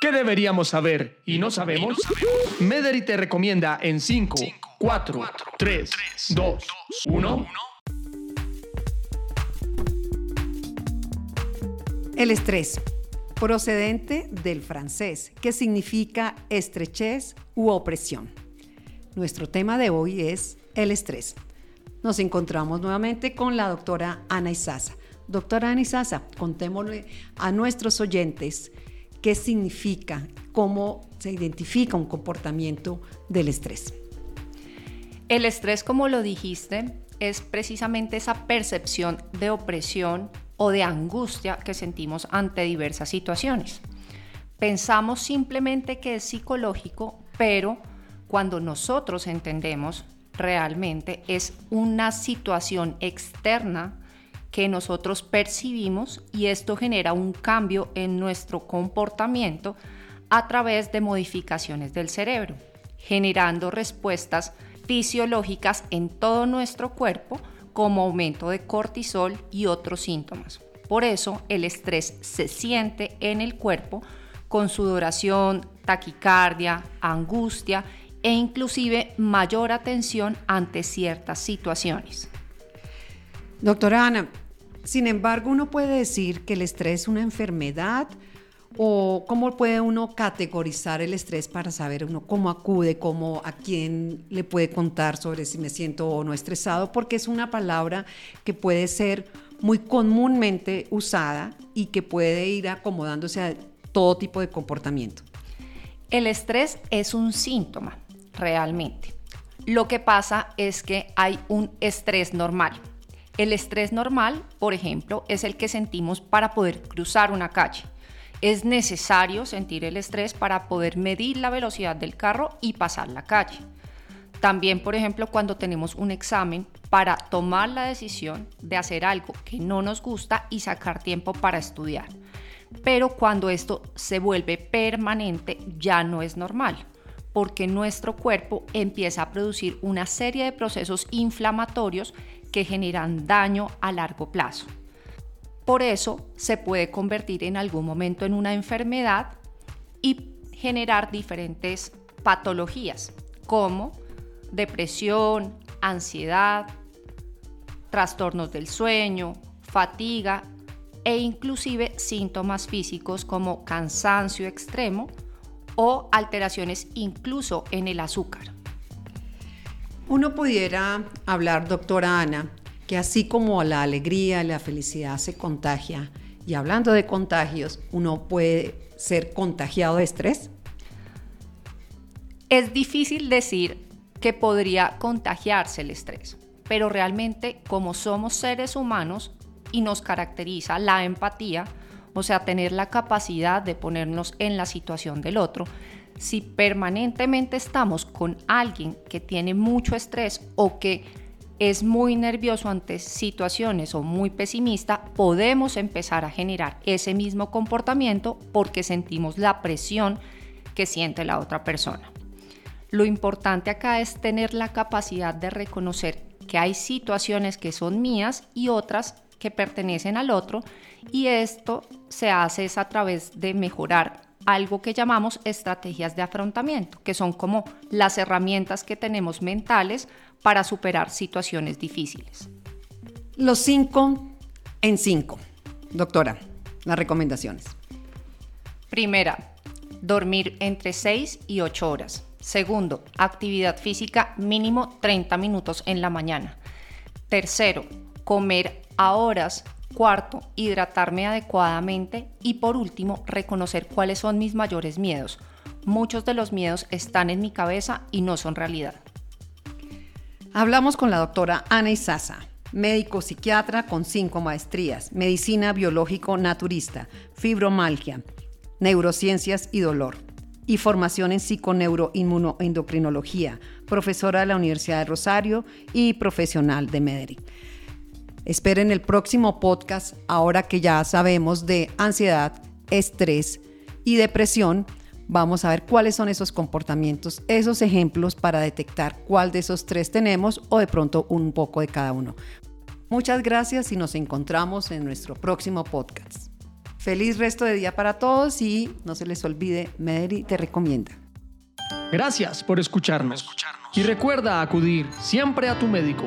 ¿Qué deberíamos saber y no sabemos? Mederi te recomienda en 5, 4, 3, 2, 1. El estrés, procedente del francés, que significa estrechez u opresión. Nuestro tema de hoy es el estrés. Nos encontramos nuevamente con la doctora Ana Isaza. Doctora Ana Isaza, contémosle a nuestros oyentes qué significa, cómo se identifica un comportamiento del estrés. El estrés, como lo dijiste, es precisamente esa percepción de opresión o de angustia que sentimos ante diversas situaciones. Pensamos simplemente que es psicológico, pero cuando nosotros entendemos realmente es una situación externa que nosotros percibimos y esto genera un cambio en nuestro comportamiento a través de modificaciones del cerebro, generando respuestas fisiológicas en todo nuestro cuerpo como aumento de cortisol y otros síntomas. Por eso el estrés se siente en el cuerpo con sudoración, taquicardia, angustia e inclusive mayor atención ante ciertas situaciones. Doctora Ana, sin embargo, uno puede decir que el estrés es una enfermedad o cómo puede uno categorizar el estrés para saber uno cómo acude, cómo a quién le puede contar sobre si me siento o no estresado, porque es una palabra que puede ser muy comúnmente usada y que puede ir acomodándose a todo tipo de comportamiento. El estrés es un síntoma, realmente. Lo que pasa es que hay un estrés normal. El estrés normal, por ejemplo, es el que sentimos para poder cruzar una calle. Es necesario sentir el estrés para poder medir la velocidad del carro y pasar la calle. También, por ejemplo, cuando tenemos un examen para tomar la decisión de hacer algo que no nos gusta y sacar tiempo para estudiar. Pero cuando esto se vuelve permanente ya no es normal, porque nuestro cuerpo empieza a producir una serie de procesos inflamatorios que generan daño a largo plazo. Por eso se puede convertir en algún momento en una enfermedad y generar diferentes patologías como depresión, ansiedad, trastornos del sueño, fatiga e inclusive síntomas físicos como cansancio extremo o alteraciones incluso en el azúcar. Uno pudiera hablar, doctora Ana, que así como la alegría la felicidad se contagia, y hablando de contagios, uno puede ser contagiado de estrés. Es difícil decir que podría contagiarse el estrés, pero realmente como somos seres humanos y nos caracteriza la empatía, o sea, tener la capacidad de ponernos en la situación del otro, si permanentemente estamos con alguien que tiene mucho estrés o que es muy nervioso ante situaciones o muy pesimista, podemos empezar a generar ese mismo comportamiento porque sentimos la presión que siente la otra persona. Lo importante acá es tener la capacidad de reconocer que hay situaciones que son mías y otras que pertenecen al otro y esto se hace es a través de mejorar algo que llamamos estrategias de afrontamiento, que son como las herramientas que tenemos mentales para superar situaciones difíciles. Los cinco en cinco. Doctora, las recomendaciones. Primera, dormir entre 6 y 8 horas. Segundo, actividad física mínimo 30 minutos en la mañana. Tercero, comer a horas Cuarto, hidratarme adecuadamente. Y por último, reconocer cuáles son mis mayores miedos. Muchos de los miedos están en mi cabeza y no son realidad. Hablamos con la doctora Ana Isaza, médico psiquiatra con cinco maestrías, medicina biológico naturista, fibromalgia, neurociencias y dolor, y formación en psiconeuroinmunoendocrinología, profesora de la Universidad de Rosario y profesional de Medellín. Esperen el próximo podcast ahora que ya sabemos de ansiedad, estrés y depresión. Vamos a ver cuáles son esos comportamientos, esos ejemplos para detectar cuál de esos tres tenemos o de pronto un poco de cada uno. Muchas gracias y nos encontramos en nuestro próximo podcast. Feliz resto de día para todos y no se les olvide, Mederi te recomienda. Gracias por escucharnos. Y recuerda acudir siempre a tu médico.